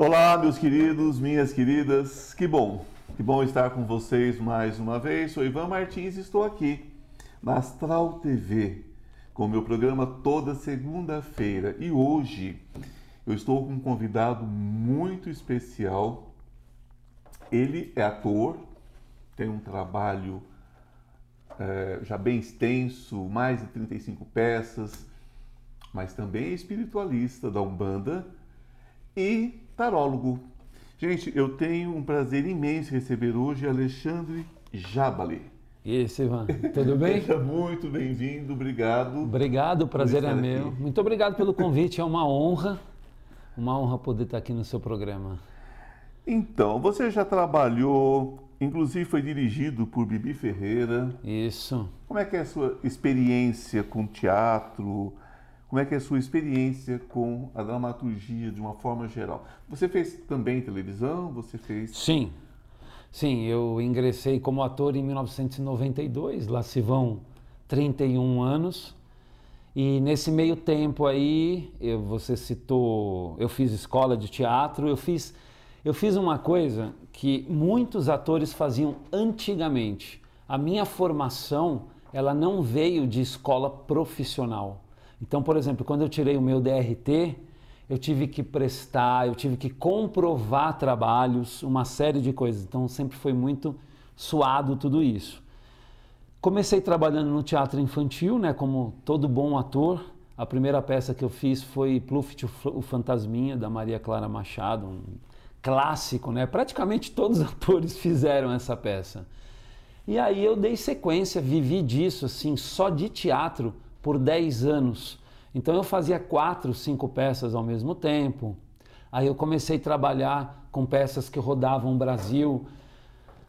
Olá, meus queridos, minhas queridas, que bom, que bom estar com vocês mais uma vez. Sou Ivan Martins e estou aqui na Astral TV com o meu programa toda segunda-feira. E hoje eu estou com um convidado muito especial. Ele é ator, tem um trabalho é, já bem extenso, mais de 35 peças, mas também é espiritualista da Umbanda e tarólogo. Gente, eu tenho um prazer imenso receber hoje Alexandre Jabali. Isso, Ivan. Tudo bem? Seja muito bem-vindo, obrigado. Obrigado, o prazer é meu. Aqui. Muito obrigado pelo convite, é uma honra, uma honra poder estar aqui no seu programa. Então, você já trabalhou, inclusive foi dirigido por Bibi Ferreira. Isso. Como é que é a sua experiência com teatro? Como é que é a sua experiência com a dramaturgia de uma forma geral? Você fez também televisão? Você fez? Sim, sim. Eu ingressei como ator em 1992. Lá se vão 31 anos. E nesse meio tempo aí, eu, você citou, eu fiz escola de teatro. Eu fiz, eu fiz uma coisa que muitos atores faziam antigamente. A minha formação, ela não veio de escola profissional então, por exemplo, quando eu tirei o meu DRT, eu tive que prestar, eu tive que comprovar trabalhos, uma série de coisas. Então, sempre foi muito suado tudo isso. Comecei trabalhando no teatro infantil, né, como todo bom ator. A primeira peça que eu fiz foi Pluft, o Fantasminha, da Maria Clara Machado, um clássico, né? Praticamente todos os atores fizeram essa peça. E aí eu dei sequência, vivi disso, assim, só de teatro, por 10 anos. Então eu fazia quatro, cinco peças ao mesmo tempo. Aí eu comecei a trabalhar com peças que rodavam o Brasil,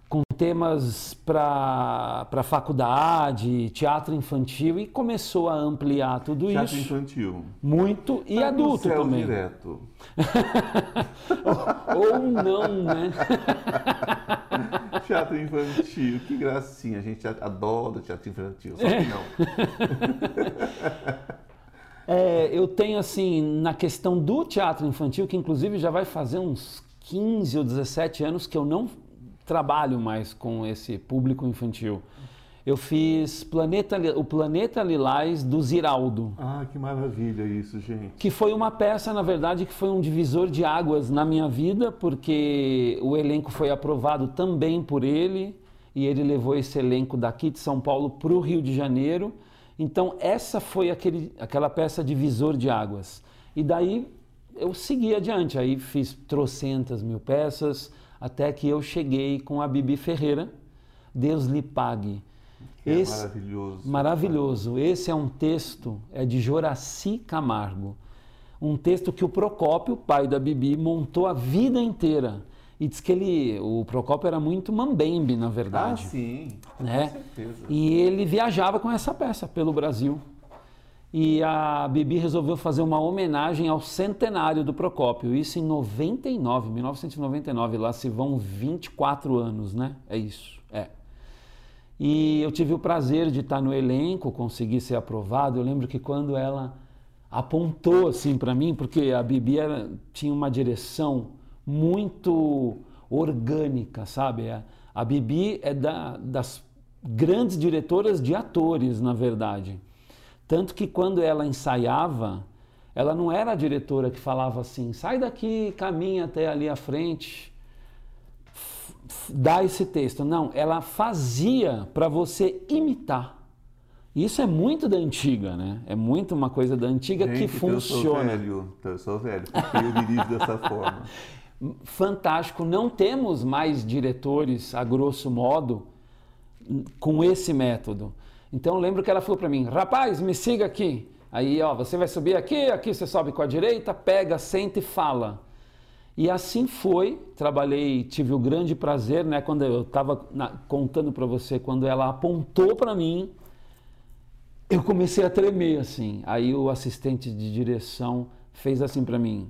com temas para faculdade, teatro infantil, e começou a ampliar tudo teatro isso. Teatro infantil. Muito, e tá adulto céu também. direto. Ou não, né? teatro infantil, que gracinha, a gente adora teatro infantil, só que não. É, eu tenho assim, na questão do teatro infantil, que inclusive já vai fazer uns 15 ou 17 anos que eu não trabalho mais com esse público infantil. Eu fiz Planeta, o Planeta Lilás do Ziraldo. Ah, que maravilha isso, gente. Que foi uma peça, na verdade, que foi um divisor de águas na minha vida, porque o elenco foi aprovado também por ele, e ele levou esse elenco daqui de São Paulo para o Rio de Janeiro. Então, essa foi aquele, aquela peça divisor de águas. E daí eu segui adiante, aí fiz trocentas mil peças, até que eu cheguei com a Bibi Ferreira, Deus lhe pague. É Esse, maravilhoso. Maravilhoso. Esse é um texto, é de Joraci Camargo. Um texto que o Procópio, pai da Bibi, montou a vida inteira. E diz que ele, o Procópio era muito mambembe, na verdade. Ah, sim. Né? Com certeza. E ele viajava com essa peça pelo Brasil. E a Bibi resolveu fazer uma homenagem ao centenário do Procópio. Isso em 99, 1999. Lá se vão 24 anos, né? É isso. É. E eu tive o prazer de estar no elenco, conseguir ser aprovado. Eu lembro que quando ela apontou assim para mim, porque a Bibi era, tinha uma direção muito orgânica, sabe? A, a Bibi é da, das grandes diretoras de atores, na verdade. Tanto que quando ela ensaiava, ela não era a diretora que falava assim: sai daqui, caminha até ali à frente dá esse texto. Não, ela fazia para você imitar. Isso é muito da antiga, né? É muito uma coisa da antiga Gente, que funciona. Eu sou velho, eu sou velho, porque eu dirijo dessa forma. Fantástico. Não temos mais diretores, a grosso modo, com esse método. Então eu lembro que ela falou para mim: rapaz, me siga aqui. Aí, ó, você vai subir aqui, aqui você sobe com a direita, pega, senta e fala. E assim foi, trabalhei, tive o grande prazer, né, quando eu estava contando para você, quando ela apontou para mim, eu comecei a tremer assim. Aí o assistente de direção fez assim para mim: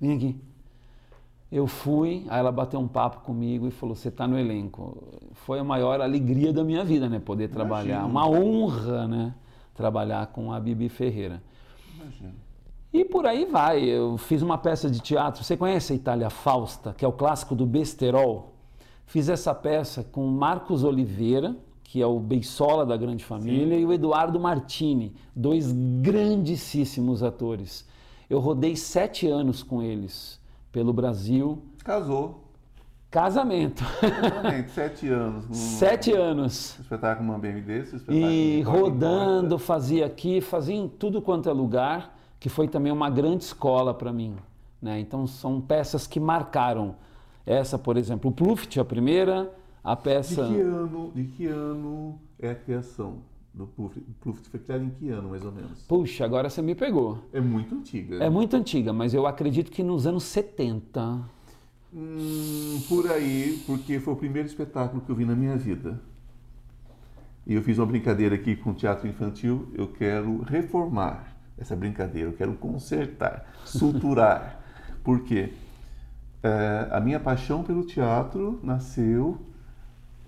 vem aqui. Eu fui, aí ela bateu um papo comigo e falou: Você está no elenco. Foi a maior alegria da minha vida, né? Poder trabalhar. Imagina. Uma honra, né? Trabalhar com a Bibi Ferreira. Imagina. E por aí vai. Eu fiz uma peça de teatro. Você conhece a Itália Fausta, que é o clássico do besterol? Fiz essa peça com Marcos Oliveira, que é o Beisola da Grande Família, Sim. e o Eduardo Martini, dois grandíssimos atores. Eu rodei sete anos com eles pelo Brasil. Casou. Casamento. Casamento, sete anos. Sete anos. Espetáculo uma BM desse, E rodando, fazia aqui, fazia em tudo quanto é lugar, que foi também uma grande escola para mim. Né? Então são peças que marcaram. Essa, por exemplo, o Pluft, a primeira, a peça. De que ano, de que ano é a criação do Pluft? Pluft foi criado em que ano, mais ou menos? Puxa, agora você me pegou. É muito antiga. É muito antiga, mas eu acredito que nos anos 70. Hum, por aí, porque foi o primeiro espetáculo que eu vi na minha vida. E eu fiz uma brincadeira aqui com o teatro infantil. Eu quero reformar essa brincadeira, eu quero consertar, suturar. Por quê? É, a minha paixão pelo teatro nasceu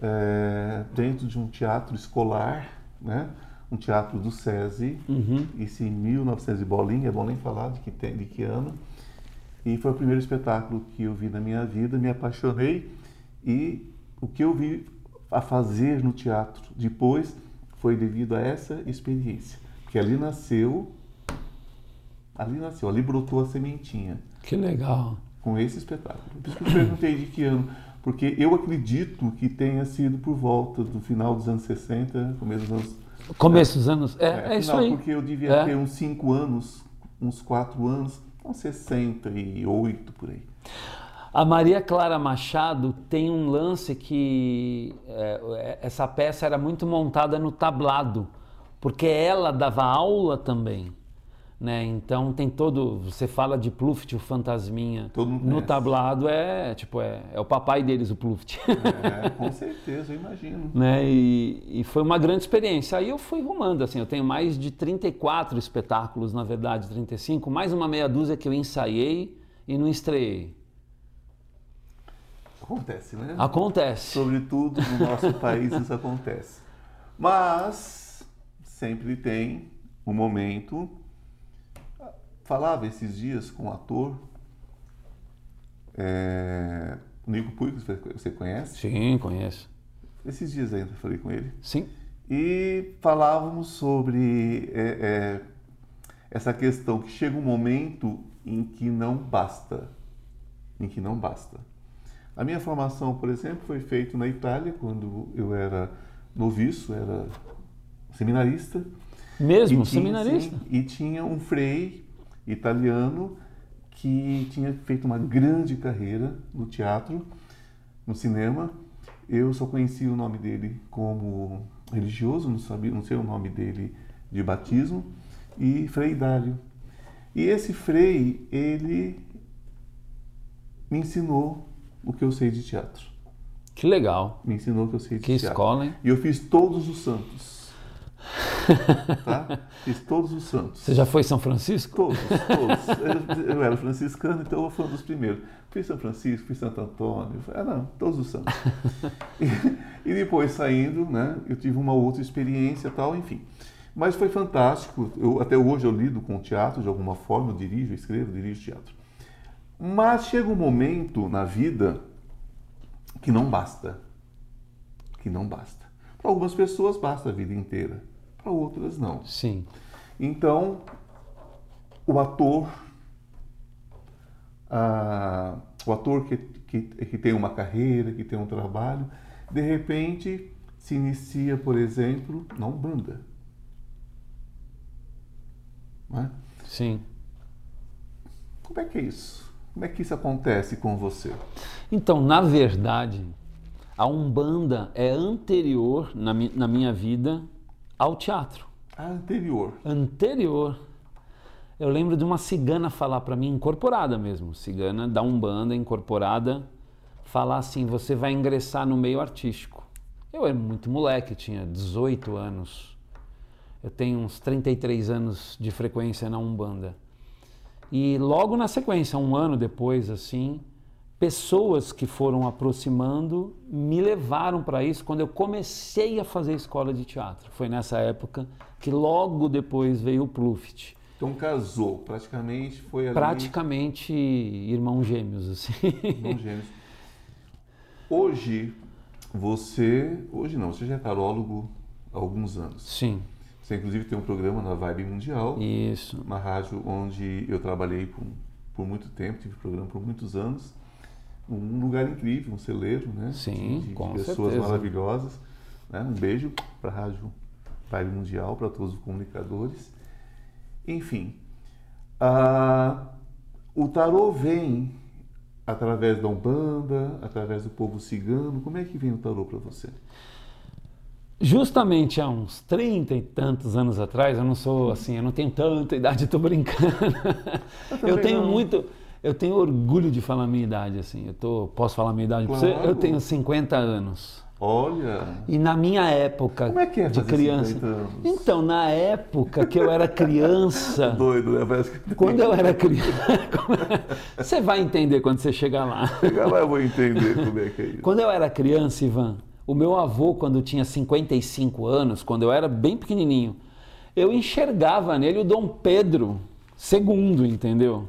é, dentro de um teatro escolar, né? um teatro do SESI, uhum. isso em 1900 e bolinha, é bom nem falar de que, tem, de que ano. E foi o primeiro espetáculo que eu vi na minha vida, me apaixonei e o que eu vi a fazer no teatro depois foi devido a essa experiência, que ali nasceu, ali nasceu, ali brotou a sementinha. Que legal. Com esse espetáculo. Por isso que eu perguntei de que ano, porque eu acredito que tenha sido por volta do final dos anos 60, começo dos anos Começo dos anos. É, é, é isso aí. Porque eu devia é. ter uns 5 anos, uns 4 anos uns 68 por aí. A Maria Clara Machado tem um lance que é, essa peça era muito montada no tablado, porque ela dava aula também. Né? Então tem todo. Você fala de Pluft, o fantasminha. No tablado é tipo é, é o papai deles, o Pluft. É, com certeza, eu imagino. né? E, e, foi uma grande experiência. Aí eu fui rumando, assim, eu tenho mais de 34 espetáculos, na verdade, 35, mais uma meia dúzia que eu ensaiei e não estreiei. Acontece, né? Acontece. Sobretudo no nosso país isso acontece. Mas sempre tem um momento falava esses dias com um ator, é, Nico Puig, você conhece? Sim, conheço. Esses dias ainda falei com ele. Sim. E falávamos sobre é, é, essa questão que chega um momento em que não basta, em que não basta. A minha formação, por exemplo, foi feita na Itália quando eu era noviço, era seminarista. Mesmo, e tinha, seminarista? Sim, e tinha um frei italiano que tinha feito uma grande carreira no teatro, no cinema. Eu só conhecia o nome dele como religioso, não sabia, não sei o nome dele de batismo, e Frei Dálio. E esse Frei, ele me ensinou o que eu sei de teatro. Que legal. Me ensinou o que eu sei de que teatro. Que escola, hein? E eu fiz todos os santos. Tá? Fiz todos os santos. Você já foi São Francisco? Todos, todos. Eu, eu era franciscano, então eu fui um dos primeiros. Fiz São Francisco, fiz Santo Antônio, ah, não, todos os santos. E, e, depois saindo, né, eu tive uma outra experiência tal, enfim. Mas foi fantástico. Eu, até hoje eu lido com teatro de alguma forma, eu dirijo, eu escrevo, dirijo teatro. Mas chega um momento na vida que não basta. Que não basta. Para algumas pessoas basta a vida inteira para outras não. Sim. Então, o ator, ah, o ator que, que, que tem uma carreira, que tem um trabalho, de repente se inicia, por exemplo, na Umbanda. Não é? Sim. Como é que é isso? Como é que isso acontece com você? Então, na verdade, a Umbanda é anterior na, mi na minha vida ao teatro. Anterior. Anterior. Eu lembro de uma cigana falar para mim, incorporada mesmo, cigana da Umbanda, incorporada, falar assim: você vai ingressar no meio artístico. Eu era muito moleque, tinha 18 anos. Eu tenho uns 33 anos de frequência na Umbanda. E logo na sequência, um ano depois, assim, pessoas que foram aproximando me levaram para isso quando eu comecei a fazer escola de teatro. Foi nessa época que logo depois veio o Pluft. Então casou, praticamente foi ali... Praticamente irmãos gêmeos, assim. Irmãos gêmeos. Hoje, você... Hoje não, você já é tarólogo há alguns anos. Sim. Você inclusive tem um programa na Vibe Mundial. Isso. Uma rádio onde eu trabalhei por, por muito tempo, tive programa por muitos anos. Um lugar incrível, um celeiro, né? Sim, de, de com pessoas certeza. maravilhosas. Né? Um beijo para a Rádio Vibe Mundial, para todos os comunicadores. Enfim, o tarô vem através da Umbanda, através do povo cigano. Como é que vem o tarô para você? Justamente há uns 30 e tantos anos atrás, eu não sou assim, eu não tenho tanta idade, estou brincando. Eu, também tenho não. muito, eu tenho orgulho de falar a minha idade, assim. Eu tô, posso falar a minha idade para você? Claro. Eu tenho 50 anos. Olha, E na minha época Como é que é de criança. 50 anos? Então, na época que eu era criança, doido, né? Parece que quando eu era criança, você vai entender quando você chegar lá. chegar lá eu vou entender como é que é isso. Quando eu era criança, Ivan, o meu avô, quando tinha 55 anos, quando eu era bem pequenininho, eu enxergava nele o Dom Pedro II, entendeu?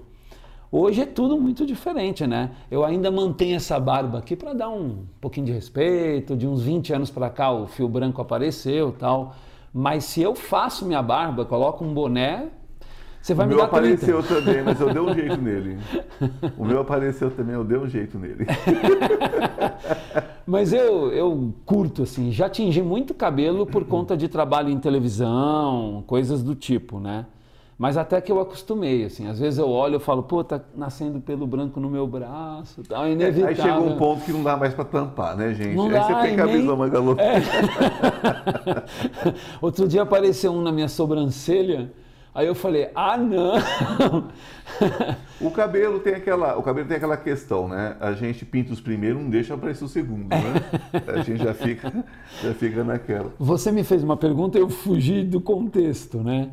Hoje é tudo muito diferente, né? Eu ainda mantenho essa barba aqui para dar um pouquinho de respeito. De uns 20 anos para cá o fio branco apareceu, tal. Mas se eu faço minha barba, coloco um boné, você vai o me meu dar 30. apareceu também, mas eu dei um jeito nele. O meu apareceu também, eu dei um jeito nele. Mas eu, eu curto, assim, já tingi muito cabelo por conta de trabalho em televisão, coisas do tipo, né? Mas até que eu acostumei, assim. Às vezes eu olho e falo, pô, tá nascendo pelo branco no meu braço, é inevitável. Aí chegou um ponto que não dá mais pra tampar, né, gente? Não Aí dá, você e fica a nem- manga louca. É. Outro dia apareceu um na minha sobrancelha, aí eu falei, ah, não! O cabelo tem aquela, o cabelo tem aquela questão, né? A gente pinta os primeiros, não deixa aparecer o segundo, né? A gente já fica, já fica naquela. Você me fez uma pergunta e eu fugi do contexto, né?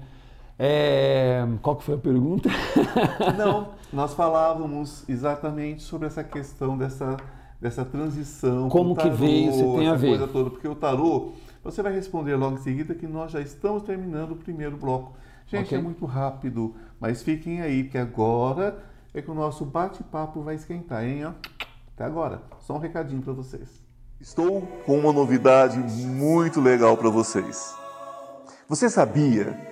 É, Qual que foi a pergunta? Não, nós falávamos exatamente sobre essa questão dessa, dessa transição. Como que veio, se tem essa a ver. coisa toda, porque o tarô, você vai responder logo em seguida que nós já estamos terminando o primeiro bloco. Gente, Ok. é muito rápido, mas fiquem aí, porque agora é que o nosso bate-papo vai esquentar, hein? ó? Até agora, só um recadinho para vocês. Estou com uma novidade muito legal para vocês. Você sabia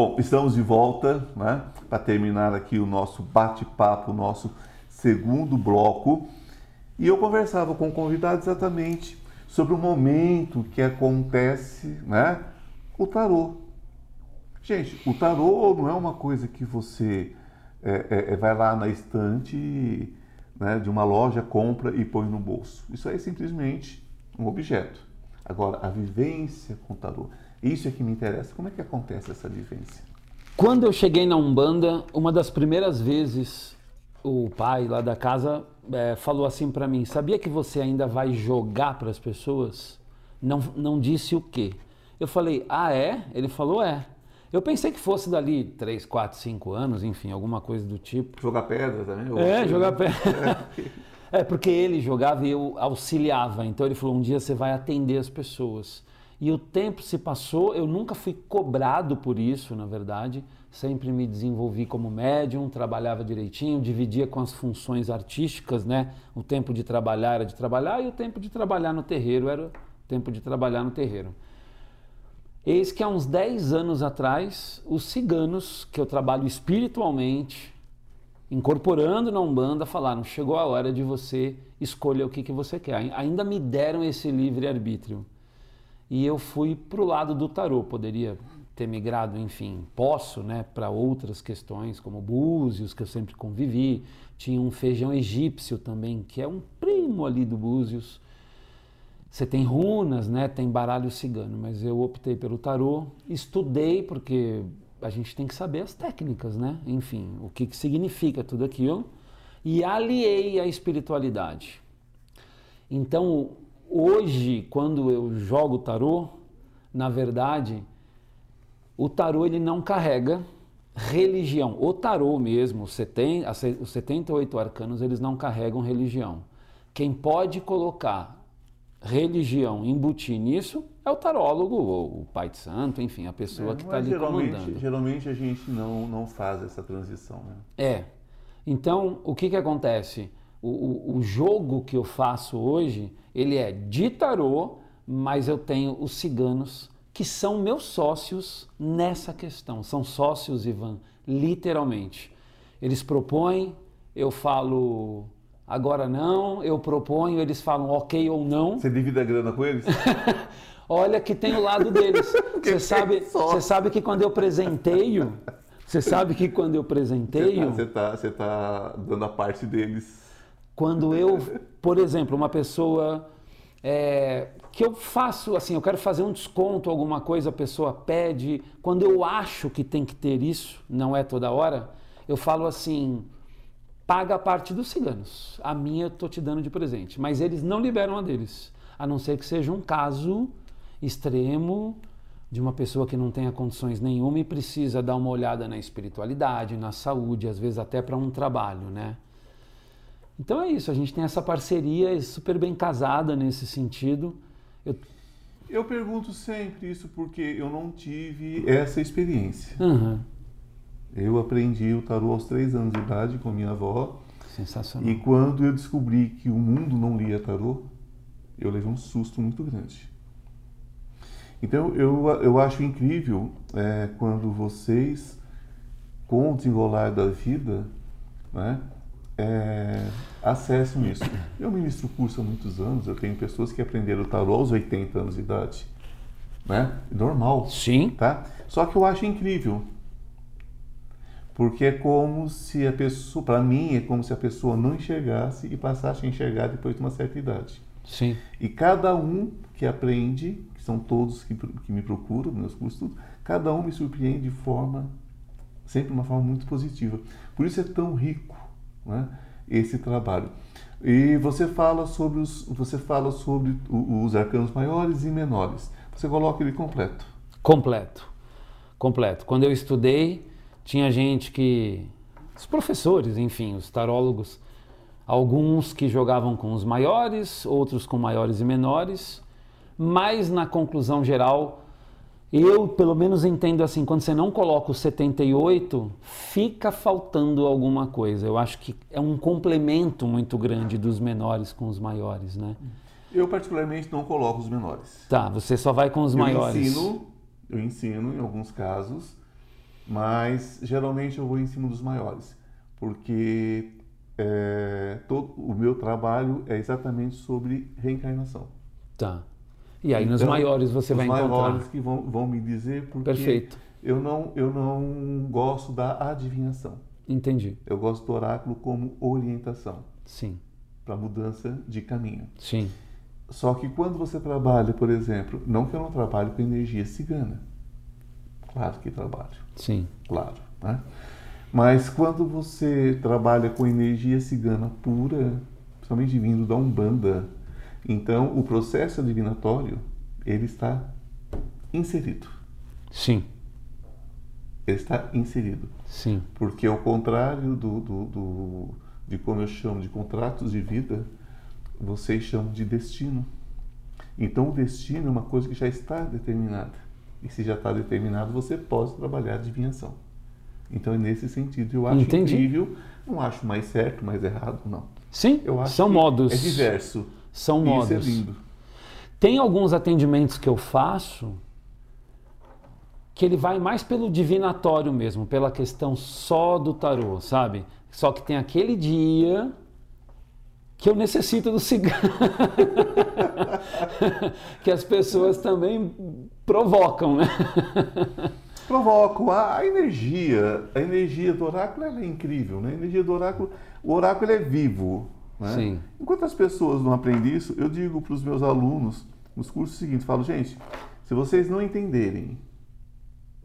Bom, estamos de volta né, para terminar aqui o nosso bate-papo, o nosso segundo bloco. E eu conversava com o convidado exatamente sobre o momento que acontece né, o tarô. Gente, o tarô não é uma coisa que você é, é, é, vai lá na estante né, de uma loja, compra e põe no bolso. Isso aí é simplesmente um objeto. Agora, a vivência com o tarô, isso é que me interessa. Como é que acontece essa vivência? Quando eu cheguei na Umbanda, uma das primeiras vezes, o pai lá da casa é, falou assim para mim: Sabia que você ainda vai jogar para as pessoas? Não, não disse o quê. Eu falei: Ah, é? Ele falou: É. Eu pensei que fosse dali 3, 4, 5 anos, enfim, alguma coisa do tipo. Jogar pedra também? Ou É, jogar pedra. É, porque ele jogava e eu auxiliava. Então ele falou: um dia você vai atender as pessoas. E o tempo se passou, eu nunca fui cobrado por isso, na verdade. Sempre me desenvolvi como médium, trabalhava direitinho, dividia com as funções artísticas, né? O tempo de trabalhar era de trabalhar e o tempo de trabalhar no terreiro era o tempo de trabalhar no terreiro. Eis que há uns 10 anos atrás, os ciganos, que eu trabalho espiritualmente, incorporando na Umbanda, falaram: chegou a hora de você escolher o que, que você quer. Ainda me deram esse livre-arbítrio. E eu fui para o lado do tarô, poderia ter migrado, enfim, posso, né, para outras questões, como búzios, que eu sempre convivi. Tinha um feijão egípcio também, que é um primo ali do búzios. Você tem runas, né, tem baralho cigano, mas eu optei pelo tarô, estudei porque a gente tem que saber as técnicas, né? Enfim, o que, que significa tudo aquilo e aliei a espiritualidade. Então, hoje, quando eu jogo tarô, na verdade, o tarô ele não carrega religião. O tarô mesmo, os 78 arcanos, eles não carregam religião. Quem pode colocar religião, embutir nisso, é o tarólogo, ou o pai de santo, enfim, a pessoa é, que está ali geralmente, comandando. Geralmente a gente não, não faz essa transição. Né? É. Então, o que, que acontece? O, o, o, jogo que eu faço hoje, ele é de tarô, mas eu tenho os ciganos que são meus sócios nessa questão. São sócios, Ivan, literalmente. Eles propõem, eu falo agora não, eu proponho, eles falam ok ou não. Você divide a grana com eles? Olha que tem o lado deles. Você sabe, você sabe que quando eu presenteio, você sabe que quando eu presenteio. Você está você tá dando a parte deles. Quando eu, por exemplo, uma pessoa é, que eu faço assim, eu quero fazer um desconto, alguma coisa, a pessoa pede. Quando eu acho que tem que ter isso, não é toda hora, eu falo assim: paga a parte dos ciganos. A minha eu estou te dando de presente. Mas eles não liberam a deles. A não ser que seja um caso extremo de uma pessoa que não tenha condições nenhuma e precisa dar uma olhada na espiritualidade, na saúde, às vezes até para um trabalho, né? Então é isso, a gente tem essa parceria super bem casada nesse sentido. Eu, eu pergunto sempre isso porque eu não tive essa experiência. Uhum. Eu aprendi o tarô aos três anos de idade com minha avó. Sensacional. E quando eu descobri que o mundo não lia tarô, eu levei um susto muito grande. Então eu, eu acho incrível é, quando vocês, com o desenrolar da vida, né, é, acessam isso. Eu ministro curso há muitos anos, eu tenho pessoas que aprenderam tarô aos 80 anos de idade. Né? Normal. Sim. Tá? Só que eu acho incrível porque é como se a pessoa, para mim, é como se a pessoa não enxergasse e passasse a enxergar depois de uma certa idade. Sim. E cada um que aprende, que são todos que, que me procuram, meus cursos, cada um me surpreende de forma, sempre uma forma muito positiva. Por isso é tão rico né, esse trabalho. E você fala sobre os, você fala sobre os arcanos maiores e menores. Você coloca ele completo. Completo. Completo. Quando eu estudei, tinha gente que. Os professores, enfim, os tarólogos, alguns que jogavam com os maiores, outros com maiores e menores, mas na conclusão geral, eu pelo menos entendo assim: quando você não coloca o 78, fica faltando alguma coisa. Eu acho que é um complemento muito grande dos menores com os maiores, né? Eu, particularmente, não coloco os menores. Tá, você só vai com os eu maiores. Ensino, eu ensino, em alguns casos, mas geralmente eu vou em cima dos maiores, porque é, todo, o meu trabalho é exatamente sobre reencarnação. Tá. E aí então, nos maiores você vai encontrar. Os maiores que vão, vão me dizer porque Perfeito. Eu, não, eu não gosto da adivinhação. Entendi. Eu gosto do oráculo como orientação. Sim. Para mudança de caminho. Sim. Só que quando você trabalha, por exemplo, não que eu não trabalhe com energia cigana, Claro que trabalho. Sim. Claro. Né? Mas quando você trabalha com energia cigana pura, principalmente vindo da Umbanda, então o processo adivinatório ele está inserido. Sim. Ele está inserido. Sim. Porque ao contrário do, do, do, de como eu chamo de contratos de vida, vocês chamam de destino. Então o destino é uma coisa que já está determinada. E se já está determinado, você pode trabalhar a adivinhação. Então, é nesse sentido, eu acho Entendi. incrível. Não acho mais certo, mais errado, não. Sim, Eu acho são modos. É diverso. São modos. Isso é lindo. Tem alguns atendimentos que eu faço que ele vai mais pelo divinatório mesmo, pela questão só do tarô, sabe? Só que tem aquele dia que eu necessito do cigarro. que as pessoas também provocam, né? Provoco a, energia. A energia do oráculo é incrível, né? A energia do oráculo, o oráculo é vivo. Né? Sim. Enquanto as pessoas não aprendem isso, eu digo para os meus alunos nos cursos seguintes, falo, gente, se vocês não entenderem,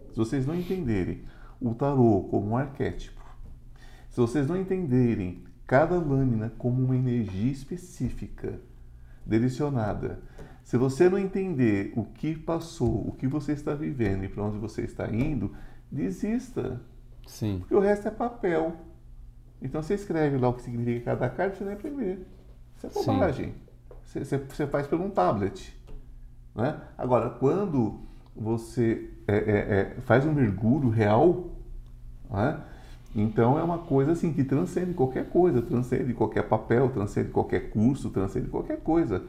se vocês não entenderem o tarô como um arquétipo, se vocês não entenderem cada lâmina como uma energia específica, direcionada, se você não entender o que passou, o que você está vivendo e para onde você está indo, desista, Sim. porque o resto é papel. Então você escreve lá o que significa cada carta e você não aprender. Isso é bobagem. Você, você, você faz pelo um tablet. Né? Agora, quando você é, é, é, faz um mergulho real, né? então é uma coisa assim que transcende qualquer coisa, transcende qualquer papel, transcende qualquer curso, transcende qualquer coisa.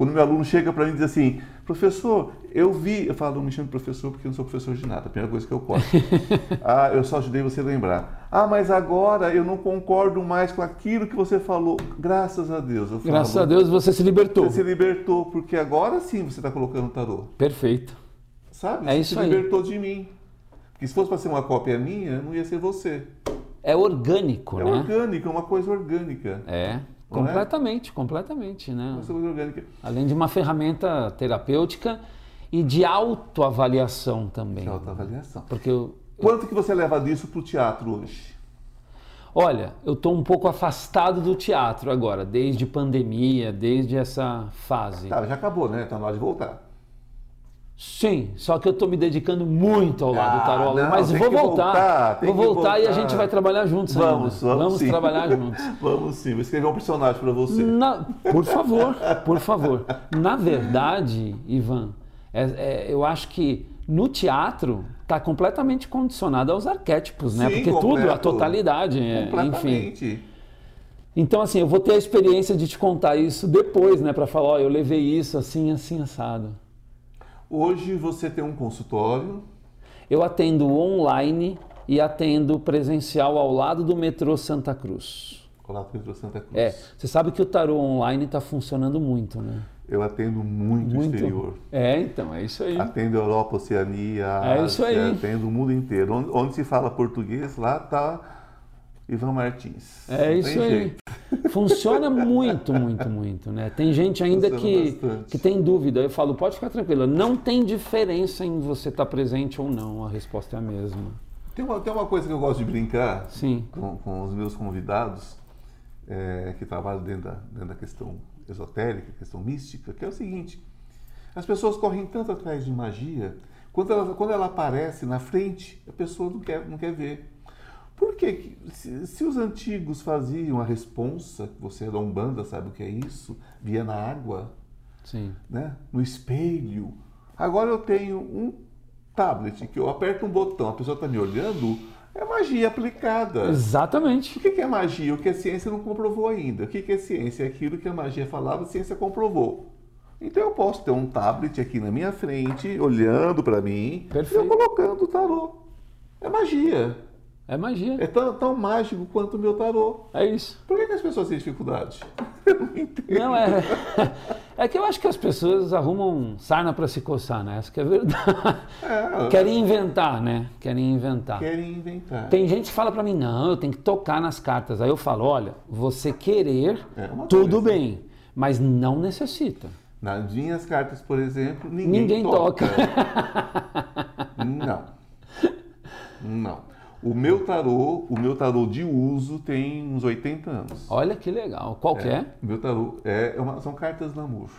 Quando meu aluno chega para mim e diz assim, professor, eu vi, eu falo, não me chame de professor porque eu não sou professor de nada, a primeira coisa que eu posso. ah, eu só ajudei você a lembrar. Ah, mas agora eu não concordo mais com aquilo que você falou. Graças a Deus. Eu falo, Graças a Deus você se libertou. Você se libertou, porque agora sim você está colocando o tarô. Perfeito. Sabe? É você isso se aí. libertou de mim. Porque se fosse para ser uma cópia minha, não ia ser você. É orgânico, É né? orgânico, é uma coisa orgânica. É, completamente, completamente, né? Uma coisa orgânica. Além de uma ferramenta terapêutica e de autoavaliação também. De autoavaliação. Porque eu, Quanto que você leva disso para o teatro hoje? olha, eu estou um pouco afastado do teatro agora, desde pandemia, desde essa fase. Tá, já acabou, né? Tá na hora de voltar. Sim, só que eu estou me dedicando muito ao lado Ah, do tarô, não, mas vou voltar. voltar, vou que voltar e a voltar. gente vai trabalhar juntos Vamos, ainda. vamos sim. trabalhar juntos. Vamos sim, vou escrever um personagem para você. Na- por favor, por favor. Na verdade, Ivan, é- é, eu acho que no teatro está completamente condicionado aos arquétipos, né? Sim, Porque tudo, a completo. totalidade, é, enfim. Completamente. Então, assim, eu vou ter a experiência de te contar isso depois, né? Para falar, ó, eu levei isso assim, assim, assado. Hoje você tem um consultório. Eu atendo online e atendo presencial ao lado do metrô Santa Cruz. Colado Pedro Santa Cruz. É, você sabe que o tarô online está funcionando muito, né? Eu atendo muito, Muito. exterior. É, então, é isso aí. Atendo Europa, Oceania, É isso Ásia, aí. atendo o mundo inteiro. Onde, onde se fala português, lá tá Ivan Martins. É Não isso aí. jeito. Funciona muito, muito, muito, né? Tem gente ainda Funciona que, bastante. que tem dúvida. Eu falo, pode ficar tranquila, não tem diferença em você estar presente ou não, a resposta é a mesma. Tem uma, tem uma coisa que eu gosto de brincar Sim. com, com os meus convidados, é, que trabalham dentro da, dentro da questão esotérica, questão mística, que é o seguinte: as pessoas correm tanto atrás de magia, quando ela, quando ela aparece na frente, a pessoa não quer, não quer ver. Por que, se, se os antigos faziam a responsa, você é da Umbanda, sabe o que é isso? Via na água, Sim. né? no espelho. Agora eu tenho um tablet que eu aperto um botão, a pessoa está me olhando, é magia aplicada. Exatamente. O que é magia? O que a ciência não comprovou ainda. O que que é ciência? É aquilo que a magia falava, a ciência comprovou. Então eu posso ter um tablet aqui na minha frente, olhando para mim, Perfeito. e eu colocando o tarô. É magia. É magia. É tão, tão mágico quanto o meu tarô. É isso. Por que, que as pessoas têm dificuldade? Eu não entendo. Não, é. É que eu acho que as pessoas arrumam sarna para se coçar, né? Essa que é a verdade. É, Querem inventar, né? Querem inventar. querem inventar. Tem gente que fala pra mim, não, eu tenho que tocar nas cartas. Aí eu falo, olha, você querer, É tudo coisa. bem, mas não necessita. Nas minhas cartas, por exemplo, ninguém, Ninguém toca. Não. Não. O meu tarô, o meu tarô de uso tem uns 80 anos. Olha que legal. Qual que é? O meu tarô é é uma- são cartas Namur.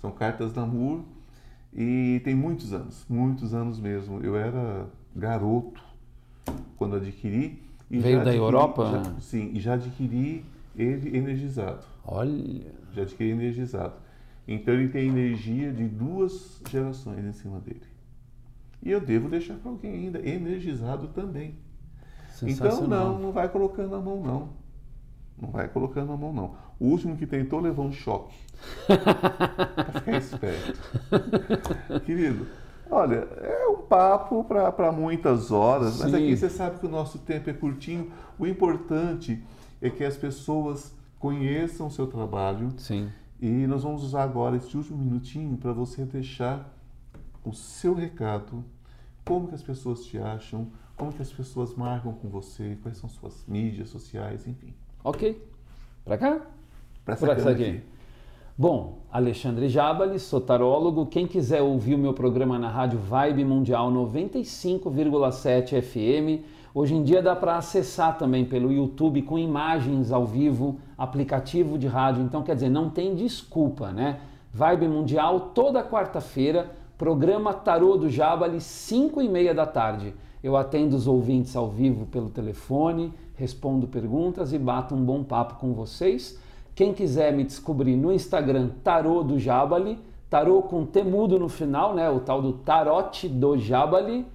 São cartas Namur e tem muitos anos, muitos anos mesmo. Eu era garoto quando adquiri. E Veio da adquiri- Europa? já- sim, e já adquiri ele energizado. Olha. Já adquiri energizado. Então ele tem energia de duas gerações em cima dele. E eu devo deixar para alguém ainda energizado também. Então não, não vai colocando a mão não. Não vai colocando a mão não. O último que tentou levou um choque. para ficar esperto. Querido, olha, é um papo para muitas horas, Sim. mas aqui você sabe que o nosso tempo é curtinho. O importante é que as pessoas conheçam o seu trabalho. Sim. E nós vamos usar agora esse último minutinho para você deixar o seu recado, como que as pessoas te acham, como que as pessoas marcam com você, quais são suas mídias sociais, enfim. Ok. Para cá? Para essa aqui. aqui. Bom, Alexandre Jabali, sou tarólogo. Quem quiser ouvir o meu programa na rádio Vibe Mundial 95,7 FM, hoje em dia dá para acessar também pelo YouTube com imagens ao vivo, aplicativo de rádio. Então, quer dizer, não tem desculpa, né? Vibe Mundial toda quarta-feira, programa Tarô do Jabali, 5 e meia da tarde. Eu atendo os ouvintes ao vivo pelo telefone, respondo perguntas e bato um bom papo com vocês. Quem quiser me descobrir no Instagram, Tarô do Jabali, tarô com temudo no final, né? O tal do Tarote do Jabali.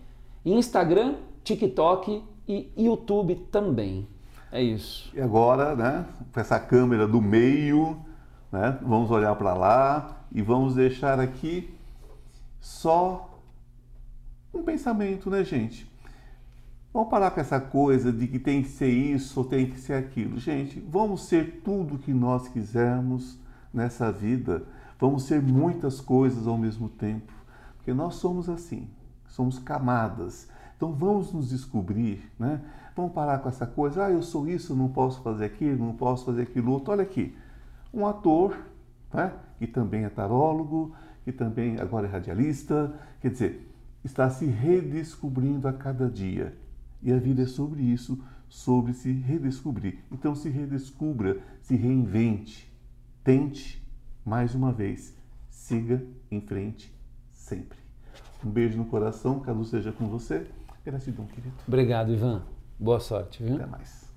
Instagram, TikTok e YouTube também. É isso. E agora, né? Com essa câmera do meio, né? Vamos olhar para lá e vamos deixar aqui só um pensamento, né, gente? Vamos parar com essa coisa de que tem que ser isso ou tem que ser aquilo. Gente, vamos ser tudo o que nós quisermos nessa vida. Vamos ser muitas coisas ao mesmo tempo. Porque nós somos assim, somos camadas. Então vamos nos descobrir, né? Vamos parar com essa coisa, ah, eu sou isso, não posso fazer aquilo, não posso fazer aquilo outro. Olha aqui, um ator, né? que também é tarólogo, que também agora é radialista, quer dizer, está se redescobrindo a cada dia. E a vida é sobre isso, sobre se redescobrir. Então se redescubra, se reinvente, tente mais uma vez, siga em frente sempre. Um beijo no coração, que a luz seja com você. Gratidão, querido. Obrigado, Ivan. Boa sorte, viu? Até mais.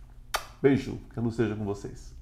Beijo, que a luz seja com vocês.